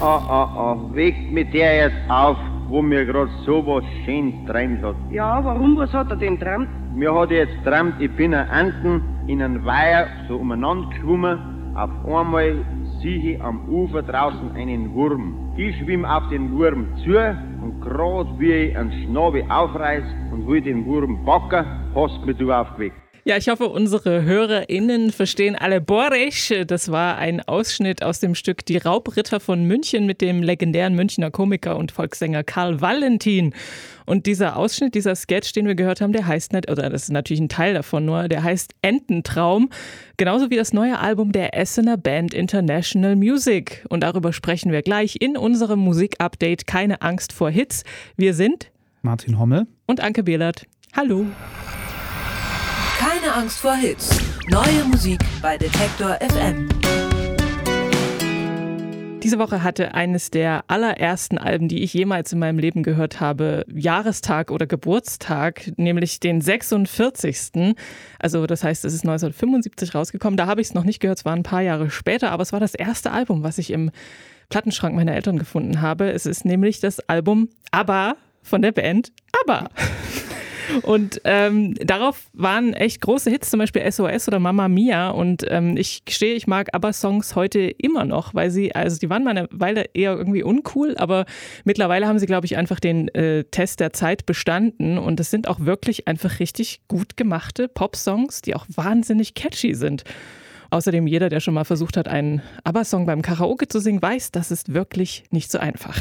ah, ah, ah, weckt mit der jetzt auf, wo mir gerade so was schön träumt hat. Ja, warum? Was hat er denn träumt? Mir hat jetzt träumt, ich bin ein Enten in einem Weiher so umeinander geschwommen. Auf einmal sehe ich am Ufer draußen einen Wurm. Ich schwimm auf den Wurm zu und grad wie ich einen Schnabel aufreiß und will den Wurm backen, hast mich du aufgeweckt. Ja, ich hoffe, unsere HörerInnen verstehen alle Borisch. Das war ein Ausschnitt aus dem Stück Die Raubritter von München mit dem legendären Münchner Komiker und Volkssänger Karl Valentin. Und dieser Ausschnitt, dieser Sketch, den wir gehört haben, der heißt nicht, oder das ist natürlich ein Teil davon nur, der heißt Ententraum. Genauso wie das neue Album der Essener Band International Music. Und darüber sprechen wir gleich in unserem Musikupdate Keine Angst vor Hits. Wir sind Martin Hommel und Anke Behlert. Hallo. Keine Angst vor Hits. Neue Musik bei Detektor FM. Diese Woche hatte eines der allerersten Alben, die ich jemals in meinem Leben gehört habe, Jahrestag oder Geburtstag, nämlich den 46. Also das heißt, es ist 1975 rausgekommen. Da habe ich es noch nicht gehört, es war ein paar Jahre später, aber es war das erste Album, was ich im Plattenschrank meiner Eltern gefunden habe. Es ist nämlich das Album ABBA von der Band ABBA. Und ähm, darauf waren echt große Hits, zum Beispiel SOS oder Mama Mia. Und ähm, ich gestehe, ich mag ABBA-Songs heute immer noch, weil sie, also die waren mal eine Weile eher irgendwie uncool, aber mittlerweile haben sie, glaube ich, einfach den äh, Test der Zeit bestanden. Und es sind auch wirklich einfach richtig gut gemachte Pop-Songs, die auch wahnsinnig catchy sind. Außerdem jeder, der schon mal versucht hat, einen ABBA-Song beim Karaoke zu singen, weiß, das ist wirklich nicht so einfach.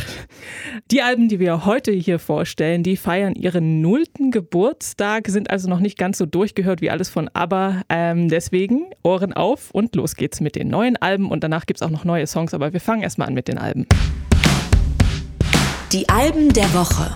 Die Alben, die wir heute hier vorstellen, die feiern ihren nullten Geburtstag, sind also noch nicht ganz so durchgehört wie alles von ABBA. Ähm, deswegen Ohren auf und los geht's mit den neuen Alben und danach gibt's auch noch neue Songs, aber wir fangen erstmal an mit den Alben. Die Alben der Woche.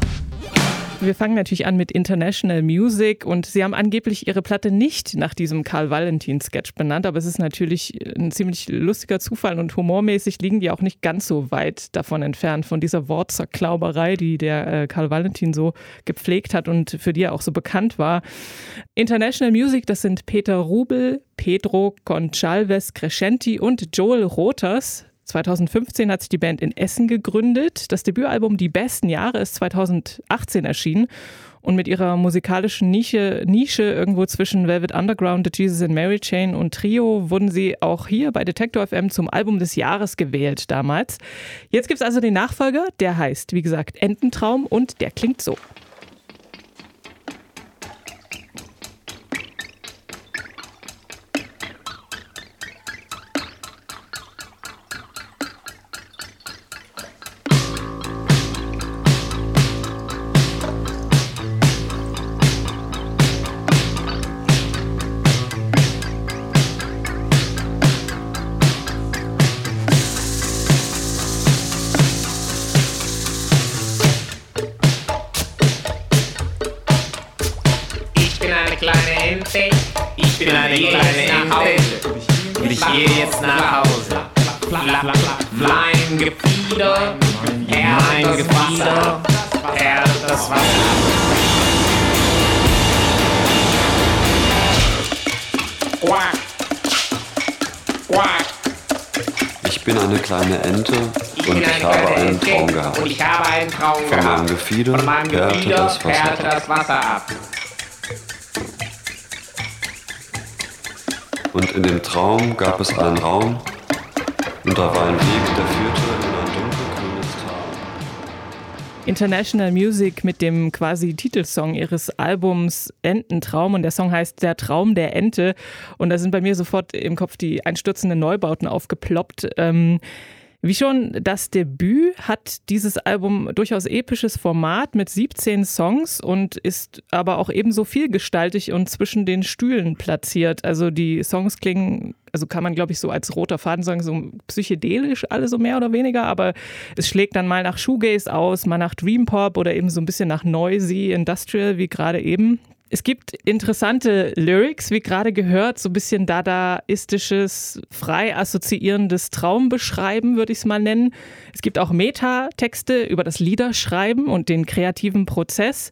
Wir fangen natürlich an mit International Music und sie haben angeblich ihre Platte nicht nach diesem Karl Valentin Sketch benannt, aber es ist natürlich ein ziemlich lustiger Zufall und humormäßig liegen die auch nicht ganz so weit davon entfernt von dieser Wortzerklauberei, die der äh, Karl Valentin so gepflegt hat und für die er auch so bekannt war. International Music, das sind Peter Rubel, Pedro Conchalves Crescenti und Joel Rothers. 2015 hat sich die Band in Essen gegründet. Das Debütalbum Die besten Jahre ist 2018 erschienen. Und mit ihrer musikalischen Nische, Nische irgendwo zwischen Velvet Underground, The Jesus and Mary Chain und Trio wurden sie auch hier bei Detector FM zum Album des Jahres gewählt damals. Jetzt gibt es also den Nachfolger, der heißt, wie gesagt, Ententraum und der klingt so. Ich bin eine kleine Ente und ich habe einen Traum gehabt. Von meinem Gefieder perlte das Wasser ab. Und in dem Traum gab es einen Raum und da war ein Weg, der führte International Music mit dem quasi Titelsong ihres Albums Ententraum und der Song heißt Der Traum der Ente und da sind bei mir sofort im Kopf die einstürzenden Neubauten aufgeploppt. Ähm, wie schon das Debüt hat dieses Album durchaus episches Format mit 17 Songs und ist aber auch ebenso vielgestaltig und zwischen den Stühlen platziert. Also die Songs klingen, also kann man glaube ich so als roter Faden sagen, so psychedelisch alle so mehr oder weniger, aber es schlägt dann mal nach Shoegaze aus, mal nach Dream Pop oder eben so ein bisschen nach Noisy Industrial wie gerade eben. Es gibt interessante Lyrics, wie gerade gehört, so ein bisschen dadaistisches, frei assoziierendes Traumbeschreiben, würde ich es mal nennen. Es gibt auch Metatexte über das Liederschreiben und den kreativen Prozess.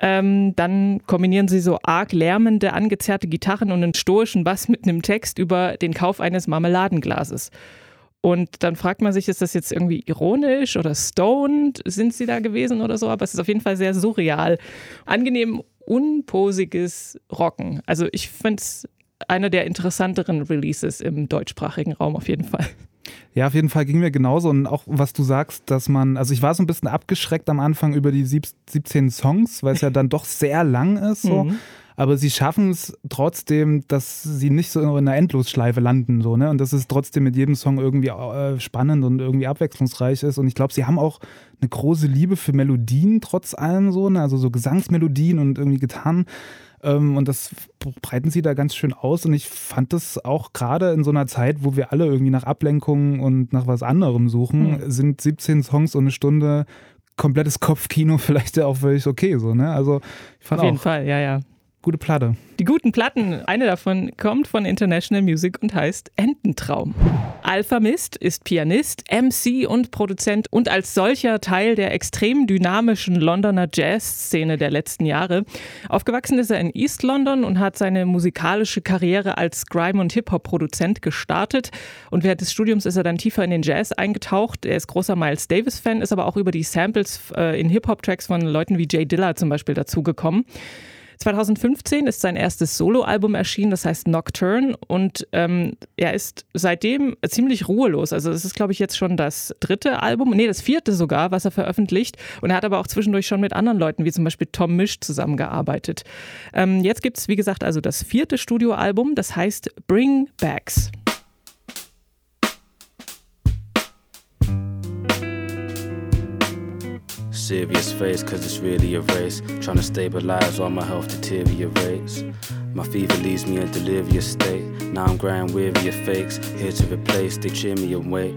Ähm, dann kombinieren sie so arg lärmende, angezerrte Gitarren und einen stoischen Bass mit einem Text über den Kauf eines Marmeladenglases. Und dann fragt man sich, ist das jetzt irgendwie ironisch oder stoned? Sind sie da gewesen oder so? Aber es ist auf jeden Fall sehr surreal. Angenehm unposiges Rocken. Also ich finde es einer der interessanteren Releases im deutschsprachigen Raum auf jeden Fall. Ja, auf jeden Fall ging mir genauso. Und auch was du sagst, dass man, also ich war so ein bisschen abgeschreckt am Anfang über die 17 Songs, weil es ja dann doch sehr lang ist. So. Mhm. Aber sie schaffen es trotzdem, dass sie nicht so in einer Endlosschleife landen. So, ne? Und dass es trotzdem mit jedem Song irgendwie äh, spannend und irgendwie abwechslungsreich ist. Und ich glaube, sie haben auch eine große Liebe für Melodien trotz allem so, ne? also so Gesangsmelodien und irgendwie Gitarren. Ähm, und das breiten sie da ganz schön aus. Und ich fand das auch gerade in so einer Zeit, wo wir alle irgendwie nach Ablenkungen und nach was anderem suchen, mhm. sind 17 Songs und eine Stunde komplettes Kopfkino vielleicht ja auch völlig okay. So, ne? Also ich fand Auf jeden auch, Fall, ja, ja. Gute Platte. Die guten Platten, eine davon kommt von International Music und heißt Ententraum. Alpha Mist ist Pianist, MC und Produzent und als solcher Teil der extrem dynamischen Londoner Jazz-Szene der letzten Jahre. Aufgewachsen ist er in East London und hat seine musikalische Karriere als Grime- und Hip-Hop-Produzent gestartet. Und während des Studiums ist er dann tiefer in den Jazz eingetaucht. Er ist großer Miles Davis-Fan, ist aber auch über die Samples äh, in Hip-Hop-Tracks von Leuten wie Jay Dilla zum Beispiel dazugekommen. 2015 ist sein erstes Soloalbum erschienen, das heißt Nocturne. Und ähm, er ist seitdem ziemlich ruhelos. Also es ist, glaube ich, jetzt schon das dritte Album, nee, das vierte sogar, was er veröffentlicht. Und er hat aber auch zwischendurch schon mit anderen Leuten, wie zum Beispiel Tom Misch, zusammengearbeitet. Ähm, jetzt gibt es, wie gesagt, also das vierte Studioalbum, das heißt Bring Backs. Serious face, cause it's really a race. Trying to stabilize while my health deteriorates. My fever leaves me in delirious state. Now I'm grind weary of fakes, here to replace, they cheer me and wait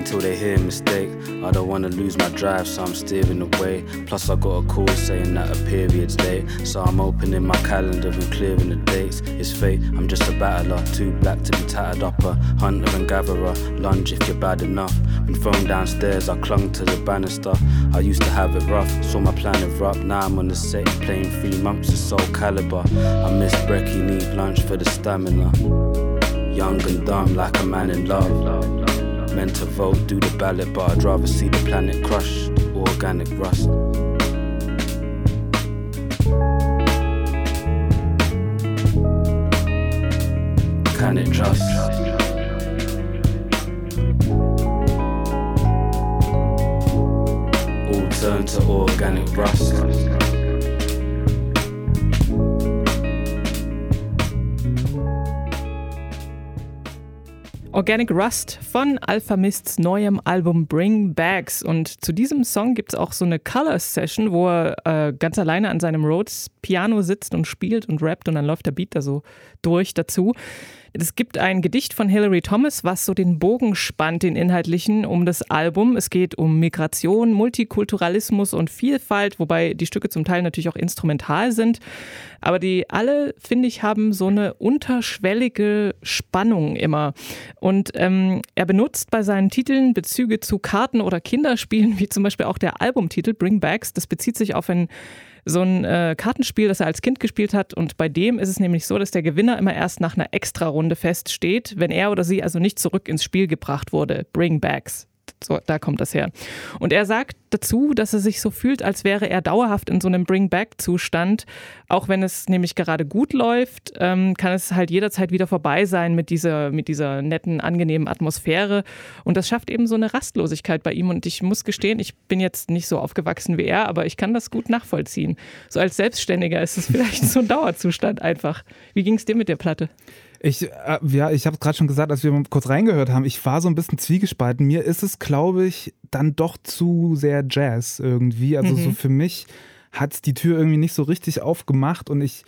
until they hear a mistake. I don't wanna lose my drive, so I'm steering away. Plus, I got a call saying that a period's late. So I'm opening my calendar and clearing the dates. It's fate, I'm just a battler, too black to be tattered up. A hunter and gatherer, lunge if you're bad enough. Thrown downstairs, I clung to the banister. I used to have it rough, saw my plan erupt. Now I'm on the set playing three months of soul caliber. I miss brekkie, need lunch for the stamina. Young and dumb, like a man in love. Meant to vote, do the ballot, but I'd rather see the planet crushed. Organic rust. Can it trust? Turn to organic rust. Organic Rust von Alpha Mists neuem Album Bring Bags. Und zu diesem Song gibt es auch so eine Colors Session, wo er äh, ganz alleine an seinem Rhodes Piano sitzt und spielt und rappt und dann läuft der Beat da so durch dazu. Es gibt ein Gedicht von Hilary Thomas, was so den Bogen spannt, den inhaltlichen, um das Album. Es geht um Migration, Multikulturalismus und Vielfalt, wobei die Stücke zum Teil natürlich auch instrumental sind. Aber die alle, finde ich, haben so eine unterschwellige Spannung immer. Und ähm, er benutzt bei seinen Titeln Bezüge zu Karten oder Kinderspielen, wie zum Beispiel auch der Albumtitel Bring Backs. Das bezieht sich auf ein so ein äh, Kartenspiel, das er als Kind gespielt hat. Und bei dem ist es nämlich so, dass der Gewinner immer erst nach einer Extra-Runde feststeht, wenn er oder sie also nicht zurück ins Spiel gebracht wurde. Bring Backs. So, da kommt das her. Und er sagt dazu, dass er sich so fühlt, als wäre er dauerhaft in so einem Bring-Back-Zustand. Auch wenn es nämlich gerade gut läuft, ähm, kann es halt jederzeit wieder vorbei sein mit dieser, mit dieser netten, angenehmen Atmosphäre. Und das schafft eben so eine Rastlosigkeit bei ihm. Und ich muss gestehen, ich bin jetzt nicht so aufgewachsen wie er, aber ich kann das gut nachvollziehen. So als Selbstständiger ist es vielleicht so ein Dauerzustand einfach. Wie ging es dir mit der Platte? Ich, äh, ja, ich habe gerade schon gesagt, als wir kurz reingehört haben, ich war so ein bisschen zwiegespalten. Mir ist es, glaube ich, dann doch zu sehr Jazz irgendwie. Also mhm. so für mich hat es die Tür irgendwie nicht so richtig aufgemacht und ich,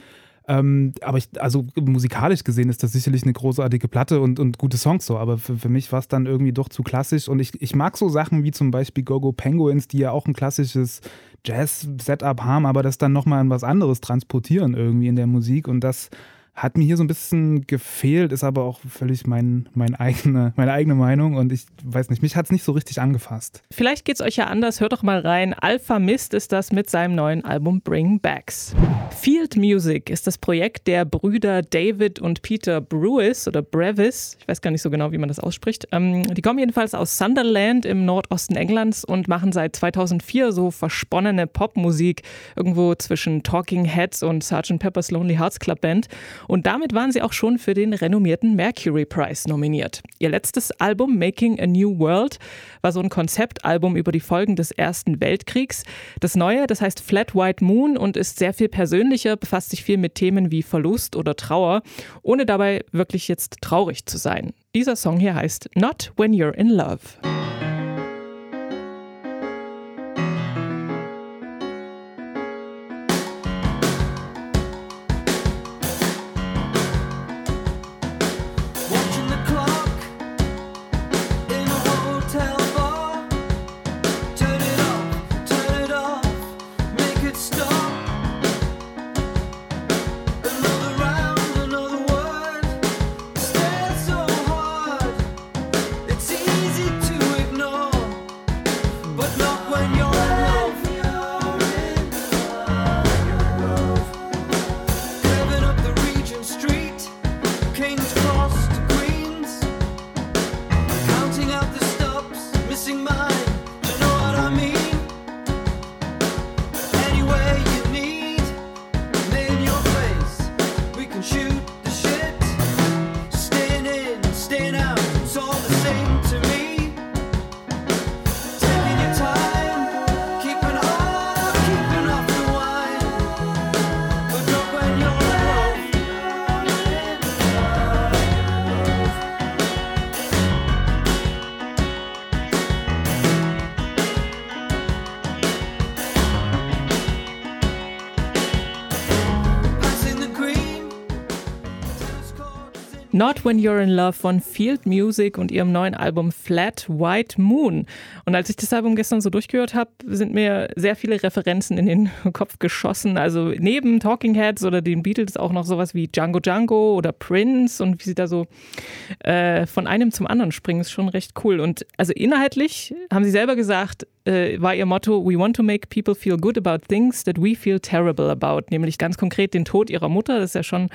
ähm, aber ich, also musikalisch gesehen ist das sicherlich eine großartige Platte und, und gute Songs so, aber für, für mich war es dann irgendwie doch zu klassisch und ich, ich mag so Sachen wie zum Beispiel Gogo Penguins, die ja auch ein klassisches Jazz-Setup haben, aber das dann nochmal in was anderes transportieren irgendwie in der Musik und das Hat mir hier so ein bisschen gefehlt, ist aber auch völlig mein, mein eigene, meine eigene Meinung und ich weiß nicht, mich hat es nicht so richtig angefasst. Vielleicht geht es euch ja anders, hört doch mal rein. Alpha Mist ist das mit seinem neuen Album Bring Backs. Field Music ist das Projekt der Brüder David und Peter Brewis oder Brevis, ich weiß gar nicht so genau, wie man das ausspricht. Ähm, die kommen jedenfalls aus Sunderland im Nordosten Englands und machen seit 2004 so versponnene Popmusik irgendwo zwischen Talking Heads und Sgt. Pepper's Lonely Hearts Club Band. Und damit waren sie auch schon für den renommierten Mercury Prize nominiert. Ihr letztes Album Making a New World war so ein Konzeptalbum über die Folgen des Ersten Weltkriegs. Das neue, das heißt Flat White Moon und ist sehr viel persönlicher, befasst sich viel mit Themen wie Verlust oder Trauer, ohne dabei wirklich jetzt traurig zu sein. Dieser Song hier heißt Not When You're in Love. Stop. Not When You're in Love von Field Music und ihrem neuen Album Flat White Moon. Und als ich das Album gestern so durchgehört habe, sind mir sehr viele Referenzen in den Kopf geschossen. Also neben Talking Heads oder den Beatles auch noch sowas wie Django Django oder Prince und wie sie da so äh, von einem zum anderen springen, ist schon recht cool. Und also inhaltlich haben sie selber gesagt, äh, war ihr Motto, We want to make people feel good about things that we feel terrible about. Nämlich ganz konkret den Tod ihrer Mutter. Das ist ja schon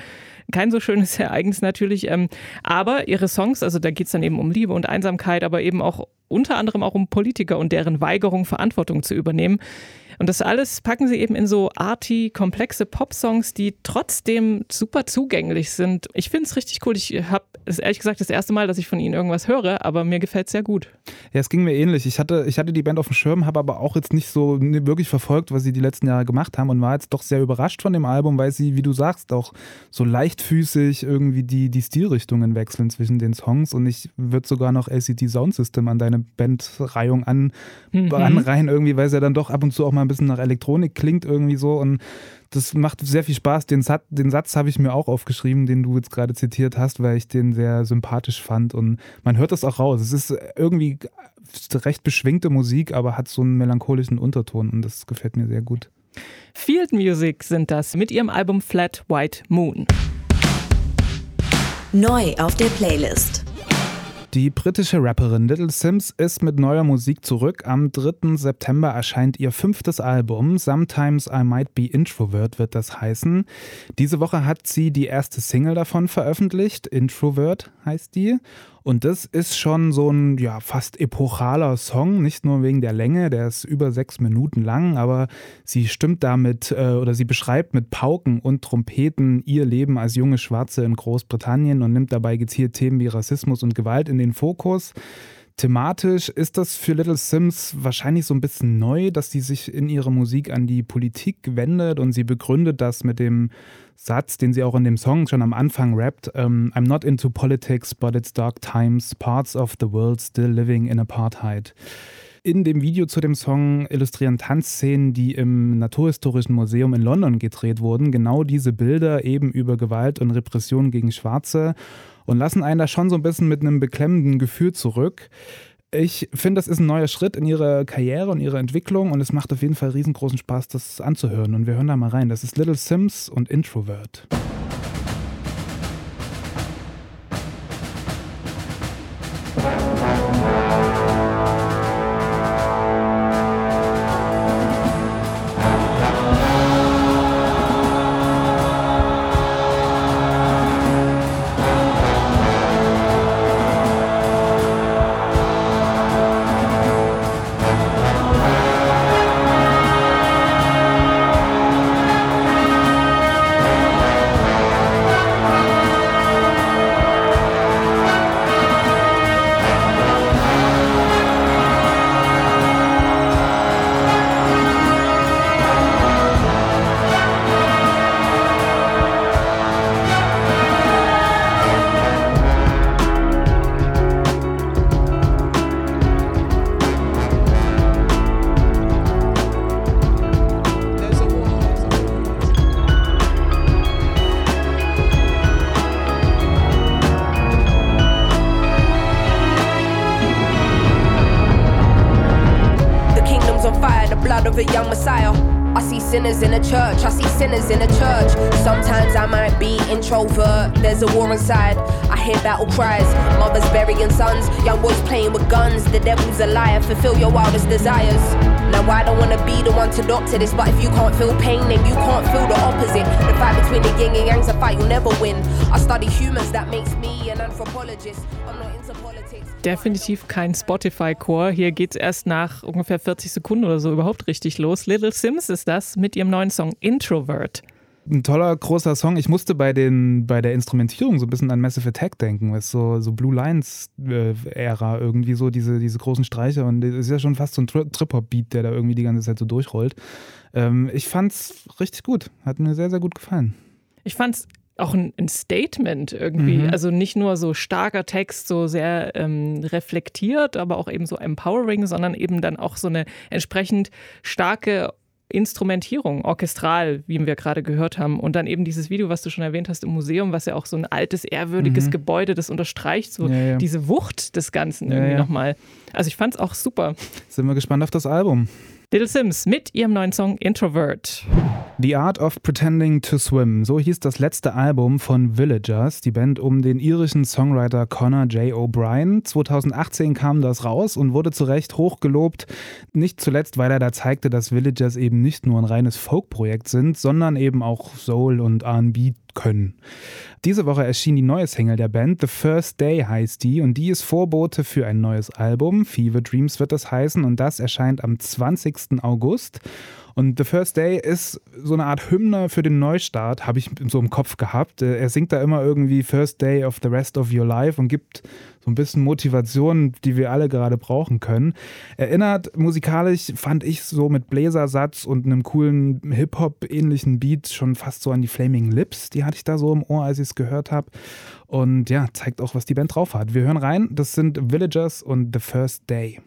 kein so schönes Ereignis natürlich. Ähm, aber ihre Songs, also da geht es dann eben um Liebe und Einsamkeit, aber eben auch unter anderem auch um Politiker und deren Weigerung, Verantwortung zu übernehmen. Und das alles packen sie eben in so arty, komplexe Popsongs, die trotzdem super zugänglich sind. Ich finde es richtig cool. Ich habe es ehrlich gesagt das erste Mal, dass ich von ihnen irgendwas höre, aber mir gefällt es sehr gut. Ja, es ging mir ähnlich. Ich hatte, ich hatte die Band auf dem Schirm, habe aber auch jetzt nicht so wirklich verfolgt, was sie die letzten Jahre gemacht haben und war jetzt doch sehr überrascht von dem Album, weil sie, wie du sagst, auch so leichtfüßig irgendwie die, die Stilrichtungen wechseln zwischen den Songs und ich würde sogar noch LCD Sound System an deine Bandreihung an, mhm. anreihen irgendwie, weil es ja dann doch ab und zu auch mal ein bisschen nach Elektronik klingt irgendwie so und das macht sehr viel Spaß. Den, Satz, den Satz habe ich mir auch aufgeschrieben, den du jetzt gerade zitiert hast, weil ich den sehr sympathisch fand und man hört das auch raus. Es ist irgendwie recht beschwingte Musik, aber hat so einen melancholischen Unterton und das gefällt mir sehr gut. Field Music sind das mit ihrem Album Flat White Moon. Neu auf der Playlist. Die britische Rapperin Little Sims ist mit neuer Musik zurück. Am 3. September erscheint ihr fünftes Album. Sometimes I Might Be Introvert wird das heißen. Diese Woche hat sie die erste Single davon veröffentlicht. Introvert heißt die. Und das ist schon so ein ja, fast epochaler Song, nicht nur wegen der Länge, der ist über sechs Minuten lang, aber sie stimmt damit äh, oder sie beschreibt mit Pauken und Trompeten ihr Leben als junge Schwarze in Großbritannien und nimmt dabei gezielt Themen wie Rassismus und Gewalt in den Fokus. Thematisch ist das für Little Sims wahrscheinlich so ein bisschen neu, dass sie sich in ihrer Musik an die Politik wendet und sie begründet das mit dem Satz, den sie auch in dem Song schon am Anfang rappt: um, I'm not into politics, but it's dark times, parts of the world still living in apartheid. In dem Video zu dem Song illustrieren Tanzszenen, die im Naturhistorischen Museum in London gedreht wurden, genau diese Bilder eben über Gewalt und Repression gegen Schwarze und lassen einen da schon so ein bisschen mit einem beklemmenden Gefühl zurück. Ich finde, das ist ein neuer Schritt in ihrer Karriere und ihrer Entwicklung und es macht auf jeden Fall riesengroßen Spaß, das anzuhören. Und wir hören da mal rein. Das ist Little Sims und Introvert. Church, I see sinners in a church. Sometimes I might be introvert, there's a war inside. I hear battle cries, mothers burying sons, young boys playing with guns. The devil's a liar, fulfill your wildest desires. Now I don't wanna be the one to doctor this, but if you can't feel pain, then you can't feel the opposite. The fight between the yin and yang's a fight you'll never win. I study humans, that makes me an anthropologist. Definitiv kein Spotify-Chor. Hier geht es erst nach ungefähr 40 Sekunden oder so überhaupt richtig los. Little Sims ist das mit ihrem neuen Song Introvert. Ein toller, großer Song. Ich musste bei, den, bei der Instrumentierung so ein bisschen an Massive Attack denken, was so, so Blue Lines-Ära äh, irgendwie so, diese, diese großen Streicher. Und es ist ja schon fast so ein Tri Trip-Hop-Beat, der da irgendwie die ganze Zeit so durchrollt. Ähm, ich fand's richtig gut. Hat mir sehr, sehr gut gefallen. Ich fand's auch ein, ein Statement irgendwie. Mhm. Also nicht nur so starker Text, so sehr ähm, reflektiert, aber auch eben so empowering, sondern eben dann auch so eine entsprechend starke Instrumentierung, orchestral, wie wir gerade gehört haben. Und dann eben dieses Video, was du schon erwähnt hast im Museum, was ja auch so ein altes, ehrwürdiges mhm. Gebäude, das unterstreicht so Ja, ja. diese Wucht des Ganzen irgendwie ja. nochmal. Also ich fand es auch super. Sind wir gespannt auf das Album. Little Sims mit ihrem neuen Song Introvert. The Art of Pretending to Swim, so hieß das letzte Album von Villagers, die Band um den irischen Songwriter Connor J. O'Brien. 2018 kam das raus und wurde zu Recht hochgelobt, nicht zuletzt, weil er da zeigte, dass Villagers eben nicht nur ein reines Folk-Projekt sind, sondern eben auch Soul und R&B können. Diese Woche erschien die neue Single der Band, The First Day heißt die, und die ist Vorbote für ein neues Album. Fever Dreams wird das heißen, und das erscheint am 20. August. Und The First Day ist so eine Art Hymne für den Neustart, habe ich so im Kopf gehabt. Äh, Er singt da immer irgendwie First Day of the Rest of Your Life und gibt so ein bisschen Motivation, die wir alle gerade brauchen können. Erinnert musikalisch, fand ich so mit Bläsersatz und einem coolen Hip-Hop-ähnlichen Beat schon fast so an die Flaming Lips. Die hatte ich da so im Ohr, als ich es gehört habe. Und ja, zeigt auch, was die Band drauf hat. Wir hören rein. Das sind Villagers und The First Day.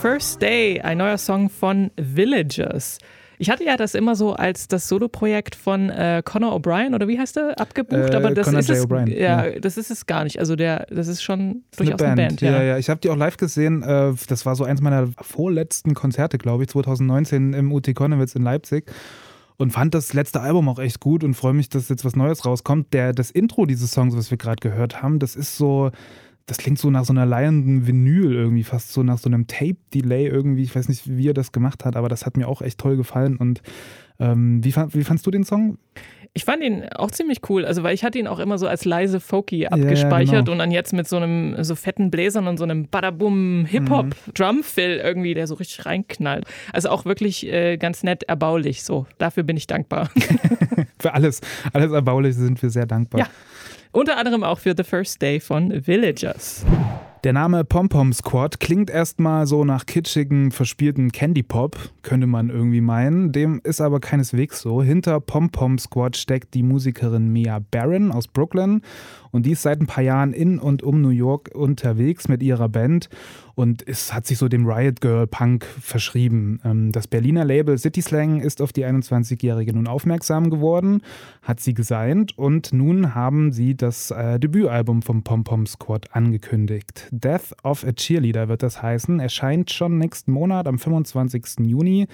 First Day, ein neuer Song von Villagers. Ich hatte ja das immer so als das Soloprojekt von äh, Conor O'Brien oder wie heißt er abgebucht, Äh, aber das Conor ist J. es. Ja, ja. das ist es gar nicht. Also der, das ist schon Das durchaus eine Band. ja. ja, Ich habe die auch live gesehen. äh, Das war so eins meiner vorletzten Konzerte, glaube ich, 2019 im UT Konnewitz in Leipzig. Und fand das letzte Album auch echt gut und freue mich, dass jetzt was Neues rauskommt. Der, das Intro dieses Songs, was wir gerade gehört haben, das ist so, das klingt so nach so einer leihenden Vinyl irgendwie, fast so nach so einem Tape-Delay irgendwie. Ich weiß nicht, wie er das gemacht hat, aber das hat mir auch echt toll gefallen. Und ähm, wie, fand, wie fandst du den Song? Ich fand ihn auch ziemlich cool, also weil ich hatte ihn auch immer so als leise Folky ja, abgespeichert genau. und dann jetzt mit so einem so fetten Bläsern und so einem Badabum Hip-Hop Mhm. Drumfill irgendwie, der so richtig reinknallt. Also auch wirklich äh, ganz nett erbaulich so. Dafür bin ich dankbar. Für alles, alles Erbauliche sind wir sehr dankbar. Ja. Unter anderem auch für The First Day von Villagers. Der Name Pom Pom Squad klingt erstmal so nach kitschigem, verspielten Candy Pop, könnte man irgendwie meinen. Dem ist aber keineswegs so. Hinter Pom Pom Squad steckt die Musikerin Mia Barron aus Brooklyn und die ist seit ein paar Jahren in und um New York unterwegs mit ihrer Band und es hat sich so dem Riot Girl Punk verschrieben. Ähm, Das Berliner Label City Slang ist auf die 21-Jährige nun aufmerksam geworden, hat sie gesigned und nun haben sie das äh, Debütalbum vom Pom Pom Squad angekündigt. Death of a Cheerleader wird das heißen. Erscheint schon nächsten Monat am 25. Juni.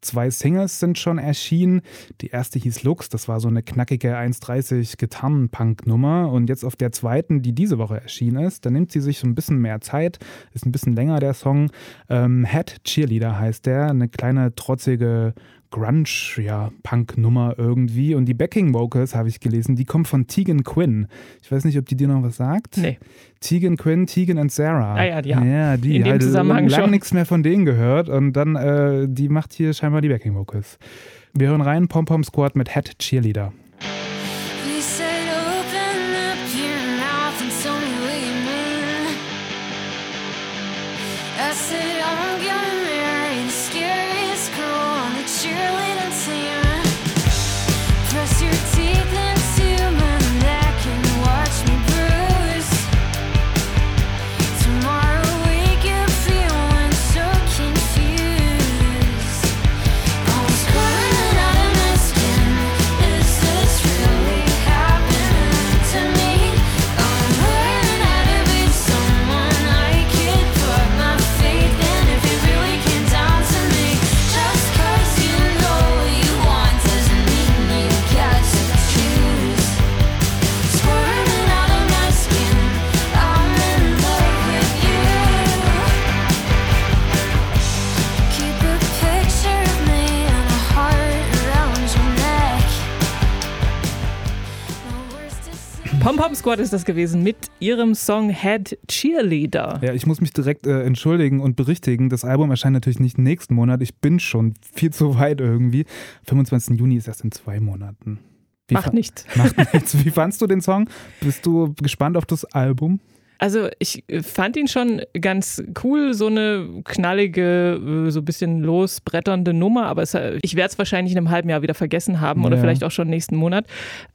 Zwei Singles sind schon erschienen. Die erste hieß Lux, das war so eine knackige 1,30 Gitarrenpunk-Nummer. Und jetzt auf der zweiten, die diese Woche erschienen ist, da nimmt sie sich so ein bisschen mehr Zeit, ist ein bisschen länger der Song. Ähm, Head Cheerleader heißt der, eine kleine trotzige Grunge, ja, Punk-Nummer irgendwie. Und die Backing-Vocals, habe ich gelesen, die kommen von Tegan Quinn. Ich weiß nicht, ob die dir noch was sagt. Nee. Tegan Quinn, Tegan und Sarah. Ah ja, die Ja, die. In dem halt Zusammenhang lang schon. nichts mehr von denen gehört. Und dann, äh, die macht hier scheinbar die Backing-Vocals. Wir hören rein, Pom Pom Squad mit Head Cheerleader. Squad ist das gewesen mit ihrem Song Head Cheerleader. Ja, ich muss mich direkt äh, entschuldigen und berichtigen. Das Album erscheint natürlich nicht nächsten Monat. Ich bin schon viel zu weit irgendwie. 25. Juni ist erst in zwei Monaten. Wie Macht nichts. Macht nichts. Wie fandst du den Song? Bist du gespannt auf das Album? Also ich äh, fand ihn schon ganz cool, so eine knallige, äh, so ein bisschen losbretternde Nummer, aber es, äh, ich werde es wahrscheinlich in einem halben Jahr wieder vergessen haben oder Ja. vielleicht auch schon nächsten Monat.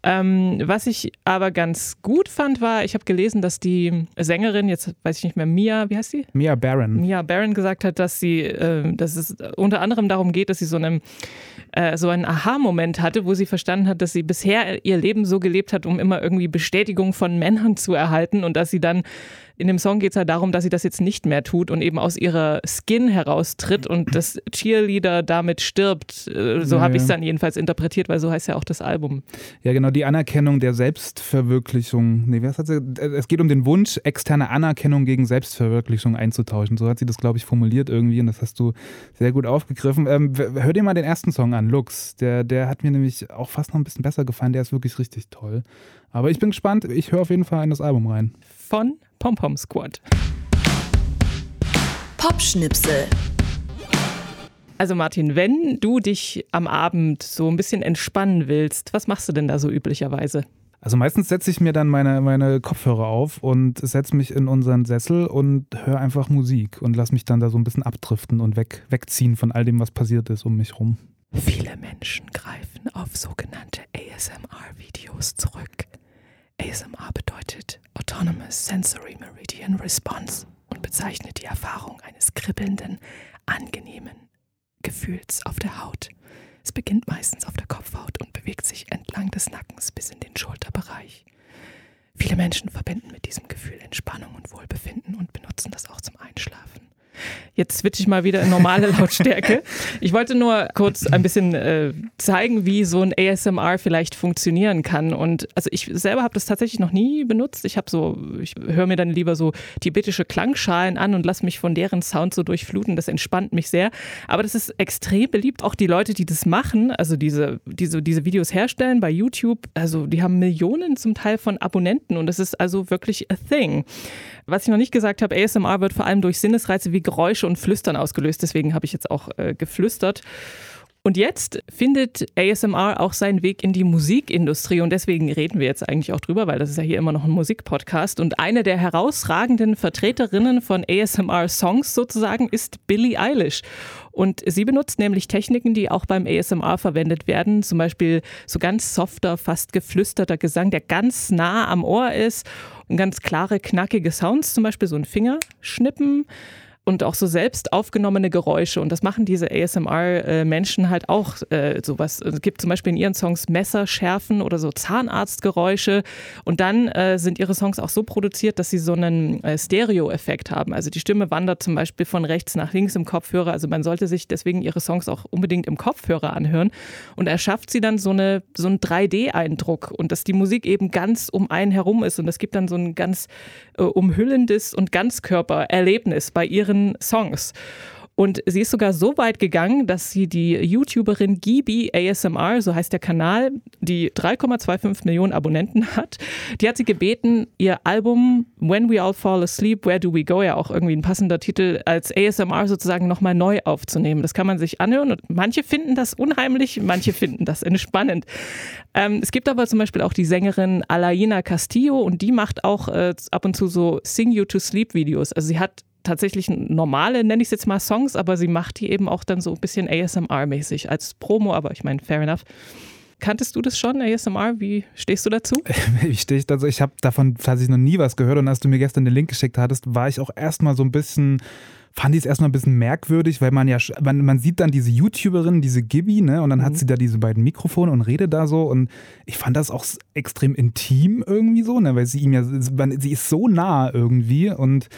Ähm, was ich aber ganz gut fand, war, ich habe gelesen, dass die Sängerin, jetzt weiß ich nicht mehr, Mia, wie heißt sie? Mia Baron. Mia Baron gesagt hat, dass sie, äh, dass es unter anderem darum geht, dass sie so einem äh, so einen Aha-Moment hatte, wo sie verstanden hat, dass sie bisher ihr Leben so gelebt hat, um immer irgendwie Bestätigung von Männern zu erhalten und dass sie dann in dem Song geht es halt darum, dass sie das jetzt nicht mehr tut und eben aus ihrer Skin heraustritt und das Cheerleader damit stirbt. Äh, So Ja, habe ich es ja. dann jedenfalls interpretiert, weil so heißt ja auch das Album. Ja, genau, die Anerkennung der Selbstverwirklichung. Nee, was hat sie? Es geht um den Wunsch, externe Anerkennung gegen Selbstverwirklichung einzutauschen. So hat sie das, glaube ich, formuliert irgendwie und das hast du sehr gut aufgegriffen. Ähm, hör dir mal den ersten Song an, Lux. Der, der hat mir nämlich auch fast noch ein bisschen besser gefallen. Der ist wirklich richtig toll. Aber ich bin gespannt. Ich höre auf jeden Fall in das Album rein. Von Pom Pom Squad. Popschnipsel. Also Martin, wenn du dich am Abend so ein bisschen entspannen willst, was machst du denn da so üblicherweise? Also meistens setze ich mir dann meine, meine Kopfhörer auf und setze mich in unseren Sessel und höre einfach Musik und lass mich dann da so ein bisschen abdriften und weg, wegziehen von all dem, was passiert ist um mich rum. Viele Menschen greifen auf sogenannte ASMR-Videos zurück. ASMR bedeutet Autonomous Sensory Meridian Response und bezeichnet die Erfahrung eines kribbelnden, angenehmen Gefühls auf der Haut. Es beginnt meistens auf der Kopfhaut und bewegt sich entlang des Nackens bis in den Schulterbereich. Viele Menschen verbinden mit diesem Gefühl Entspannung und Wohlbefinden und benutzen das auch zum. Jetzt switche ich mal wieder in normale Lautstärke. Ich wollte nur kurz ein bisschen äh, zeigen, wie so ein ASMR vielleicht funktionieren kann. Und also ich selber habe das tatsächlich noch nie benutzt. Ich habe so, ich höre mir dann lieber so tibetische Klangschalen an und lasse mich von deren Sound so durchfluten. Das entspannt mich sehr. Aber das ist extrem beliebt. Auch die Leute, die das machen, also diese, diese, diese Videos herstellen bei YouTube, also die haben Millionen zum Teil von Abonnenten und das ist also wirklich a thing. Was ich noch nicht gesagt habe, ASMR wird vor allem durch Sinnesreize wie Geräusche und Flüstern ausgelöst. Deswegen habe ich jetzt auch äh, geflüstert. Und jetzt findet ASMR auch seinen Weg in die Musikindustrie und deswegen reden wir jetzt eigentlich auch drüber, weil das ist ja hier immer noch ein Musikpodcast. Und eine der herausragenden Vertreterinnen von ASMR-Songs sozusagen ist Billie Eilish. Und sie benutzt nämlich Techniken, die auch beim ASMR verwendet werden, zum Beispiel so ganz softer, fast geflüsterter Gesang, der ganz nah am Ohr ist. Und ganz klare, knackige Sounds, zum Beispiel so ein Fingerschnippen und auch so selbst aufgenommene Geräusche. Und das machen diese ASMR-Menschen halt auch äh, sowas. Es gibt zum Beispiel in ihren Songs Messerschärfen oder so Zahnarztgeräusche. Und dann äh, sind ihre Songs auch so produziert, dass sie so einen äh, Stereo-Effekt haben. Also die Stimme wandert zum Beispiel von rechts nach links im Kopfhörer. Also man sollte sich deswegen ihre Songs auch unbedingt im Kopfhörer anhören. Und er schafft sie dann so, eine, so einen 3D-Eindruck und dass die Musik eben ganz um einen herum ist. Und es gibt dann so ein ganz äh, umhüllendes und Ganzkörpererlebnis bei ihren Songs. Und sie ist sogar so weit gegangen, dass sie die YouTuberin Gibi ASMR, so heißt der Kanal, die 3,25 Millionen Abonnenten hat, die hat sie gebeten, ihr Album When We All Fall Asleep, Where Do We Go, ja auch irgendwie ein passender Titel, als ASMR sozusagen nochmal neu aufzunehmen. Das kann man sich anhören und manche finden das unheimlich, manche finden das entspannend. Ähm, es gibt aber zum Beispiel auch die Sängerin Alaina Castillo und die macht auch äh, ab und zu so Sing You to Sleep Videos. Also sie hat tatsächlich normale, nenne ich es jetzt mal, Songs, aber sie macht die eben auch dann so ein bisschen ASMR-mäßig als Promo, aber ich meine, fair enough. Kanntest du das schon, ASMR? Wie stehst du dazu? Wie stehe ich dazu? Ich habe davon tatsächlich noch nie was gehört und als du mir gestern den Link geschickt hattest, war ich auch erstmal so ein bisschen fand ich es erstmal ein bisschen merkwürdig, weil man ja, man, man sieht dann diese YouTuberin, diese Gibby, ne, und dann mhm. hat sie da diese beiden Mikrofone und redet da so und ich fand das auch extrem intim irgendwie so, ne, weil sie ihm ja, sie ist so nah irgendwie und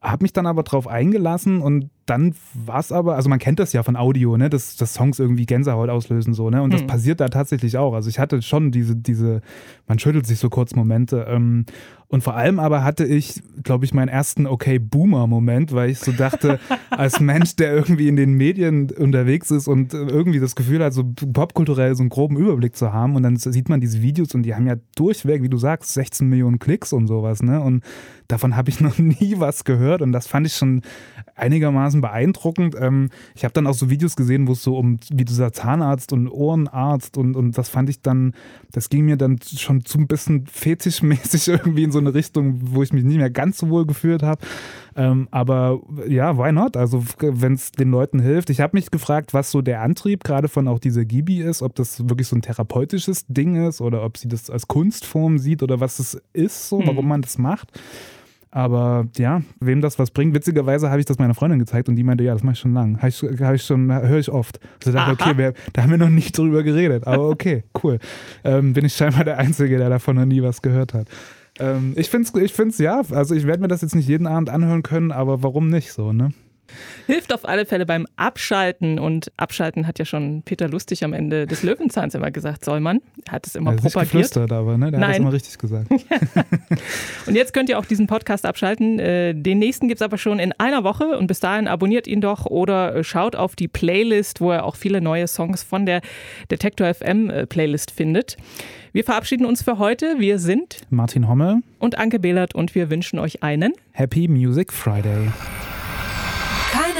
habe mich dann aber drauf eingelassen und dann war es aber, also man kennt das ja von Audio, ne, dass, dass Songs irgendwie Gänsehaut auslösen, so, ne? Und das Hm. passiert da tatsächlich auch. Also ich hatte schon diese, diese, man schüttelt sich so kurz Momente. Ähm, und vor allem aber hatte ich, glaube ich, meinen ersten Okay-Boomer-Moment, weil ich so dachte, als Mensch, der irgendwie in den Medien unterwegs ist und irgendwie das Gefühl hat, so popkulturell so einen groben Überblick zu haben. Und dann sieht man diese Videos und die haben ja durchweg, wie du sagst, 16 Millionen Klicks und sowas, ne? Und davon habe ich noch nie was gehört und das fand ich schon einigermaßen beeindruckend. Ähm, ich habe dann auch so Videos gesehen, wo es so um, wie dieser Zahnarzt und Ohrenarzt und, und das fand ich dann, das ging mir dann schon zu ein bisschen fetischmäßig irgendwie in so eine Richtung, wo ich mich nicht mehr ganz so wohl gefühlt habe. Ähm, aber ja, why not? Also wenn es den Leuten hilft. Ich habe mich gefragt, was so der Antrieb gerade von auch dieser Gibi ist, ob das wirklich so ein therapeutisches Ding ist oder ob sie das als Kunstform sieht oder was es ist, so, warum Mhm. man das macht. Aber ja, wem das was bringt. Witzigerweise habe ich das meiner Freundin gezeigt und die meinte, ja, das mache ich schon lang. Habe ich, hab ich schon, höre ich oft. Also dachte, Aha. okay, wir, da haben wir noch nicht drüber geredet. Aber okay, cool. Ähm, bin ich scheinbar der Einzige, der davon noch nie was gehört hat. Ähm, ich finde es, ich find's, ja, also ich werde mir das jetzt nicht jeden Abend anhören können, aber warum nicht so, ne? Hilft auf alle Fälle beim Abschalten. Und Abschalten hat ja schon Peter Lustig am Ende des Löwenzahns immer gesagt, soll man. Er hat es immer Er hat nicht propagiert. geflüstert, aber ne? Der hat das Nein. immer richtig gesagt. Und jetzt könnt ihr auch diesen Podcast abschalten. Äh, Den nächsten gibt es aber schon in einer Woche und bis dahin abonniert ihn doch oder äh, schaut auf die Playlist, wo ihr auch viele neue Songs von der Detektor FM äh, Playlist findet. Wir verabschieden uns für heute. Wir sind Martin Hommel, und Anke Behlert und wir wünschen euch einen Happy Music Friday.